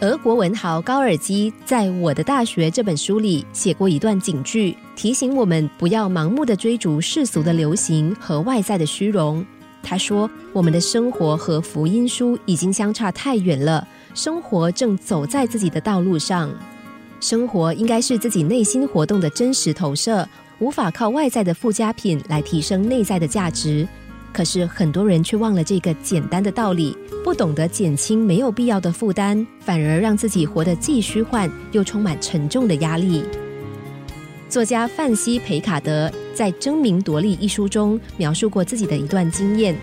俄国文豪高尔基在《我的大学》这本书里写过一段警句，提醒我们不要盲目的追逐世俗的流行和外在的虚荣。他说：“我们的生活和福音书已经相差太远了，生活正走在自己的道路上。生活应该是自己内心活动的真实投射，无法靠外在的附加品来提升内在的价值。”可是很多人却忘了这个简单的道理，不懂得减轻没有必要的负担，反而让自己活得既虚幻又充满沉重的压力。作家范西培卡德在《争名夺利》一书中描述过自己的一段经验：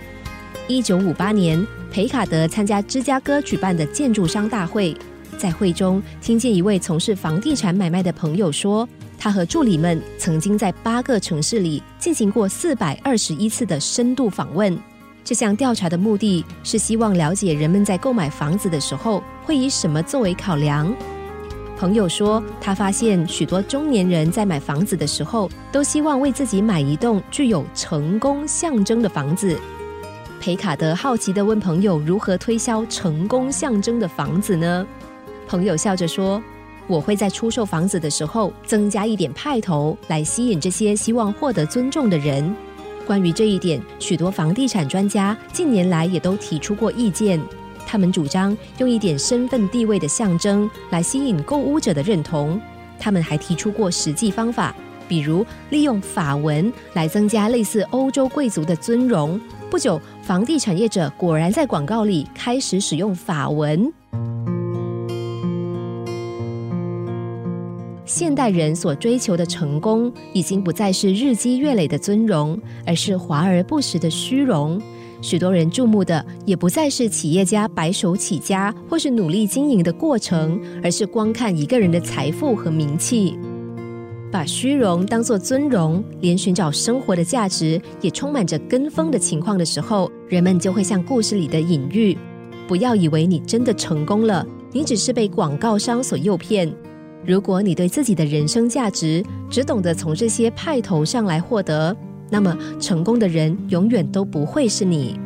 一九五八年，培卡德参加芝加哥举办的建筑商大会，在会中听见一位从事房地产买卖的朋友说。他和助理们曾经在八个城市里进行过四百二十一次的深度访问。这项调查的目的是希望了解人们在购买房子的时候会以什么作为考量。朋友说，他发现许多中年人在买房子的时候都希望为自己买一栋具有成功象征的房子。培卡德好奇地问朋友：“如何推销成功象征的房子呢？”朋友笑着说。我会在出售房子的时候增加一点派头，来吸引这些希望获得尊重的人。关于这一点，许多房地产专家近年来也都提出过意见。他们主张用一点身份地位的象征来吸引购物者的认同。他们还提出过实际方法，比如利用法文来增加类似欧洲贵族的尊荣。不久，房地产业者果然在广告里开始使用法文。现代人所追求的成功，已经不再是日积月累的尊荣，而是华而不实的虚荣。许多人注目的，也不再是企业家白手起家或是努力经营的过程，而是光看一个人的财富和名气。把虚荣当作尊荣，连寻找生活的价值也充满着跟风的情况的时候，人们就会像故事里的隐喻：不要以为你真的成功了，你只是被广告商所诱骗。如果你对自己的人生价值只懂得从这些派头上来获得，那么成功的人永远都不会是你。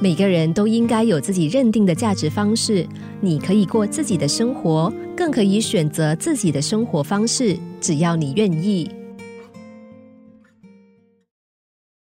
每个人都应该有自己认定的价值方式，你可以过自己的生活，更可以选择自己的生活方式，只要你愿意。